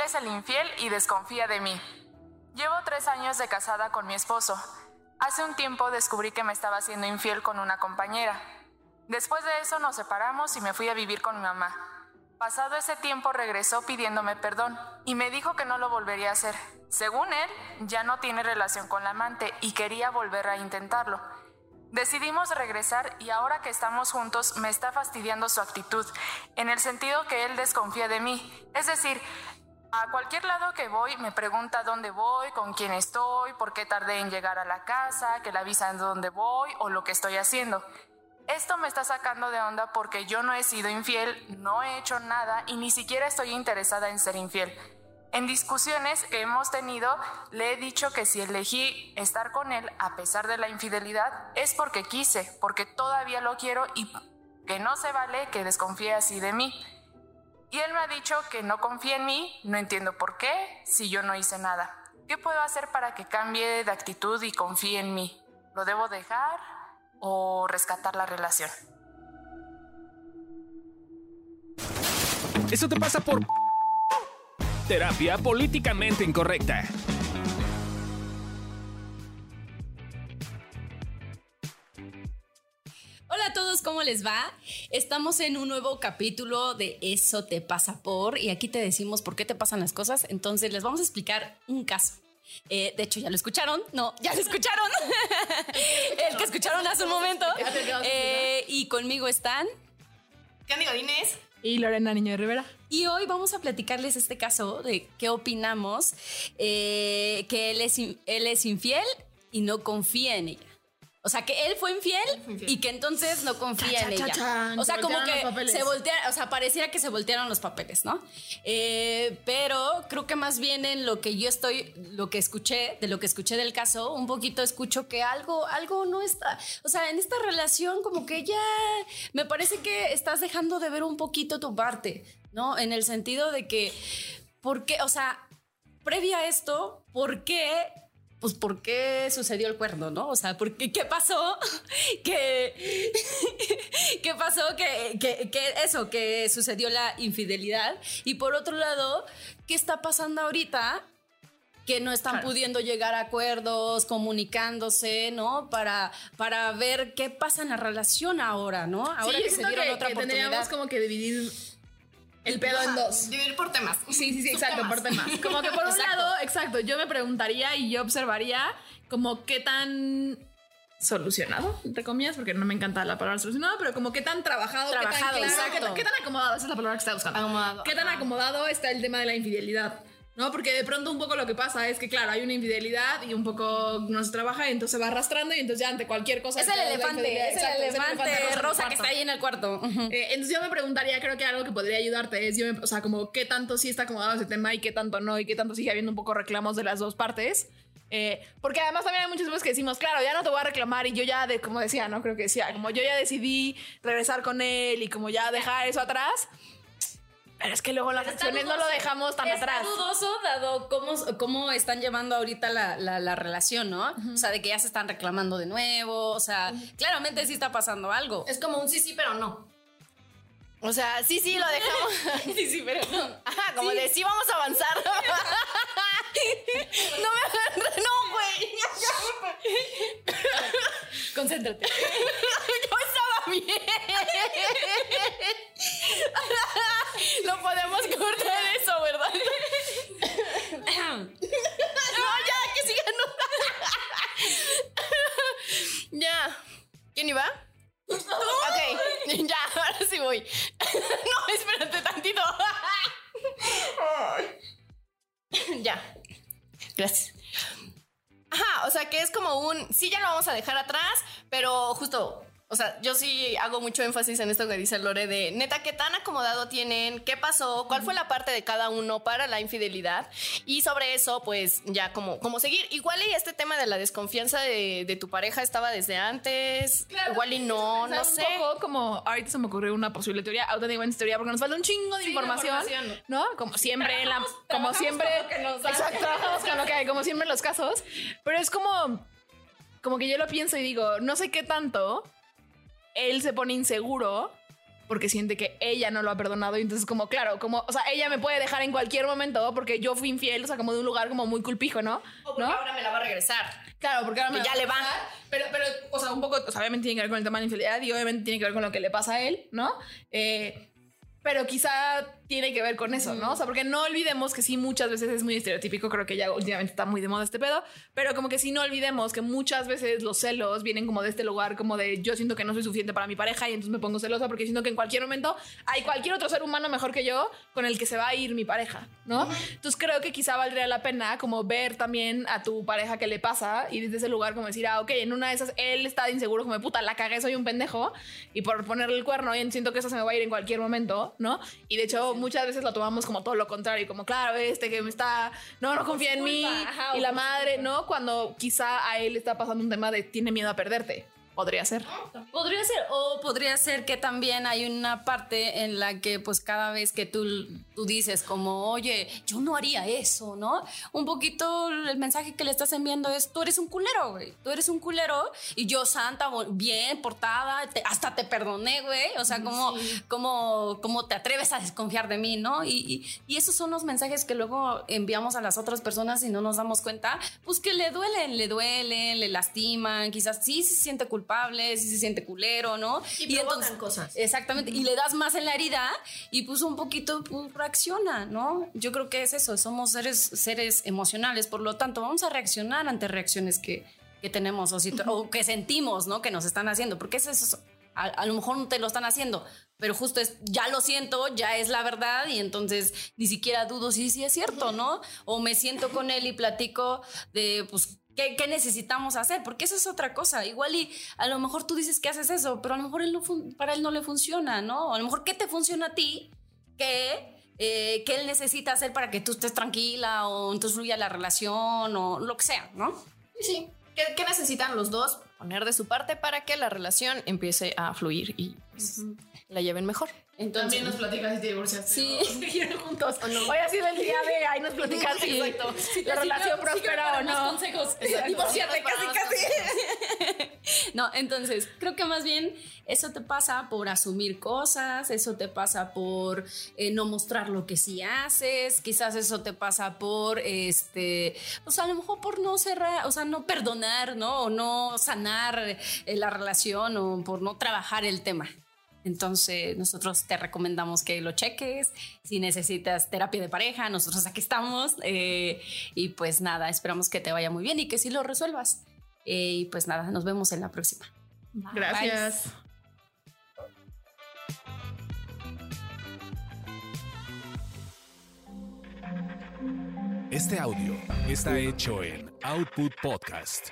es el infiel y desconfía de mí. Llevo tres años de casada con mi esposo. Hace un tiempo descubrí que me estaba haciendo infiel con una compañera. Después de eso nos separamos y me fui a vivir con mi mamá. Pasado ese tiempo regresó pidiéndome perdón y me dijo que no lo volvería a hacer. Según él, ya no tiene relación con la amante y quería volver a intentarlo. Decidimos regresar y ahora que estamos juntos me está fastidiando su actitud, en el sentido que él desconfía de mí. Es decir, a cualquier lado que voy me pregunta dónde voy, con quién estoy, por qué tardé en llegar a la casa, que le avisan de dónde voy o lo que estoy haciendo. Esto me está sacando de onda porque yo no he sido infiel, no he hecho nada y ni siquiera estoy interesada en ser infiel. En discusiones que hemos tenido, le he dicho que si elegí estar con él a pesar de la infidelidad es porque quise, porque todavía lo quiero y que no se vale que desconfíe así de mí. Y él me ha dicho que no confía en mí, no entiendo por qué, si yo no hice nada. ¿Qué puedo hacer para que cambie de actitud y confíe en mí? ¿Lo debo dejar o rescatar la relación? Eso te pasa por terapia políticamente incorrecta. Les va? Estamos en un nuevo capítulo de Eso te pasa por y aquí te decimos por qué te pasan las cosas. Entonces les vamos a explicar un caso. Eh, de hecho, ya lo escucharon. No, ya lo escucharon. El que escucharon hace un momento. Eh, y conmigo están. Candy Godínez. Y Lorena Niño de Rivera. Y hoy vamos a platicarles este caso de qué opinamos, eh, que él es, él es infiel y no confía en ella. O sea, que él fue infiel, y que entonces no confía Cha, en cha, ella. o sea, se como que se voltea, o sea, pareciera que se voltearon los papeles, ¿no? Eh, pero creo que más bien en lo que yo estoy, lo que escuché, de lo que escuché del caso, un poquito escucho que algo, algo no está, o sea, en esta relación como que ya me parece que estás dejando de ver un poquito tu parte, ¿no? En el sentido de que, ¿por qué? O sea, previa a esto, ¿por qué? Pues, ¿por qué sucedió el cuerno, no? O sea, ¿por qué, ¿qué pasó? que, ¿Qué pasó? Que, que, que eso, que sucedió la infidelidad. Y por otro lado, ¿qué está pasando ahorita? que no están pudiendo llegar a acuerdos, comunicándose, ¿no? Para, para ver qué pasa en la relación ahora, ¿no? Ahora sí, que yo se siento dieron que, otra que oportunidad. tendríamos como que dividir el pedo en dos. Dividir por temas. Sí, sí, sí, exacto, por temas. Como que por un lado, exacto, yo me preguntaría y yo observaría como qué tan solucionado, entre comillas, porque no me encanta la palabra solucionado, pero como qué tan trabajado, Trabajado, qué tan claro, exacto. qué tan, qué tan acomodado, esa es la palabra que está buscando. Acomodado, ¿Qué tan acomodado está el tema de la infidelidad? ¿No? Porque de pronto un poco lo que pasa es que, claro, hay una infidelidad y un poco no se trabaja y entonces se va arrastrando y entonces ya ante cualquier cosa... Es el elefante, es el elefante rosa que está ahí en el cuarto. Eh, entonces yo me preguntaría, creo que algo que podría ayudarte es, yo me- o sea, como qué tanto sí está acomodado ese tema y qué tanto no, y qué tanto sigue habiendo un poco reclamos de las dos partes. Eh, porque además también hay muchas veces que decimos, claro, ya no te voy a reclamar y yo ya, de, como decía, ¿no? Creo que decía, como yo ya decidí regresar con él y como ya dejar eso atrás. Pero es que luego las acciones no lo dejamos tan Está atrás. dudoso dado cómo, cómo están llevando ahorita la, la- la relación, ¿no? O sea, de que ya se están reclamando de nuevo. O sea, claramente sí está pasando algo. Es como un sí, sí, pero no. O sea, sí, sí, lo dejamos. Sí, sí, pero no. Ajá, como de sí vamos a avanzar. no me no, güey. Concéntrate. Yo estaba bien. no, espérate tantito. ya. Gracias. Ajá, o sea que es como un, sí, ya lo vamos a dejar atrás, pero justo, o sea, yo sí hago mucho énfasis en esto que dice Lore de, neta, ¿qué tan acomodado tienen? ¿Qué pasó? ¿Cuál fue la parte de cada uno para la infidelidad? Y sobre eso, pues ya como, como seguir. Igual y este tema de la desconfianza de, de tu pareja estaba desde antes, igual y no, no sé. Un poco como ahorita se me ocurrió una posible teoría, auténticamente teoría, porque nos falta un chingo de información, información. ¿no? Como siempre, la, como siempre, con lo que nos da. exacto, con lo que hay, como siempre en los casos, pero es como, como que yo lo pienso y digo, no sé qué tanto él se pone inseguro porque siente que ella no lo ha perdonado y entonces como, claro, como, o sea, ella me puede dejar en cualquier momento porque yo fui infiel, o sea, como de un lugar como muy culpijo, ¿no? O porque ¿No? ahora me la va a regresar. Claro, porque ahora me Que ya le va. Pero, pero, o sea, un poco, o sea, obviamente tiene que ver con el tema de la infidelidad y obviamente tiene que ver con lo que le pasa a él, ¿no? Eh, pero quizá tiene que ver con eso, ¿no? O sea, porque no olvidemos que sí, muchas veces es muy estereotípico, creo que ya últimamente está muy de moda este pedo, pero como que sí no olvidemos que muchas veces los celos vienen como de este lugar, como de yo siento que no soy suficiente para mi pareja y entonces me pongo celosa porque siento que en cualquier momento hay cualquier otro ser humano mejor que yo con el que se va a ir mi pareja, ¿no? Entonces creo que quizá valdría la pena como ver también a tu pareja qué le pasa y desde ese lugar como decir, ah, ok, en una de esas él está inseguro como de puta, la cagué, soy un pendejo y por ponerle el cuerno y siento que eso se me va a ir en cualquier momento, ¿no? Y de hecho muchas veces lo tomamos como todo lo contrario, como claro, este que me está, no, no confía en mí ajá, y la madre, ¿no? Cuando quizá a él está pasando un tema de tiene miedo a perderte. Podría ser. Podría ser, o podría ser que también hay una parte en la que pues cada vez que tú, tú dices como, oye, yo no haría eso, ¿no? Un poquito el mensaje que le estás enviando es, tú eres un culero, güey, tú eres un culero y yo santa, bien, portada, te- hasta te perdoné, güey, o sea, como, como, como te atreves a desconfiar de mí, ¿no? Y, y, y esos son los mensajes que luego enviamos a las otras personas y no nos damos cuenta, pues que le duelen, le duelen, le lastiman, quizás sí se siente culpable, sí se siente culero, ¿no? Y provocan cosas. Exactamente, y le das más en la herida y pues un poquito pues, reacciona, ¿no? Yo creo que es eso, somos seres, seres emocionales, por lo tanto vamos a reaccionar ante reacciones que, que tenemos o, situ- o que sentimos, ¿no? Que nos están haciendo, porque es eso, a, a lo mejor no te lo están haciendo, pero justo es, ya lo siento, ya es la verdad y entonces ni siquiera dudo si sí es cierto, ¿no? O me siento con él y platico de, pues, ¿Qué, necesitamos hacer? Porque eso es otra cosa. Igual y a lo mejor tú dices que haces eso, pero a lo mejor él no para él no le funciona, ¿no? A lo mejor, ¿qué te funciona a ti? ¿Qué, eh, ¿Qué él necesita hacer para que tú estés tranquila o entonces fluya la relación o lo que sea, ¿no? Sí. ¿Qué, qué necesitan los dos? Poner de su parte para que la relación empiece a fluir y pues, la lleven mejor. Entonces, platicas si te divorciaste. Sí. ¿no? Siguieron juntos. Hoy ha sido el día de ahí nos platicas si Exacto. la relación prospera o no. consejos. Divorciate casi, casi. No, entonces, creo que más bien eso te pasa por asumir cosas, eso te pasa por eh, no mostrar lo que sí haces, quizás eso te pasa por, este, pues a lo mejor por no cerrar, o sea, no perdonar, ¿no? O no sanar eh, la relación o por no trabajar el tema. Entonces, nosotros te recomendamos que lo cheques. Si necesitas terapia de pareja, nosotros aquí estamos. eh, y pues nada, esperamos que te vaya muy bien y que sí lo resuelvas. Eh, y pues nada, nos vemos en la próxima. Gracias. Este audio está hecho en Output Podcast.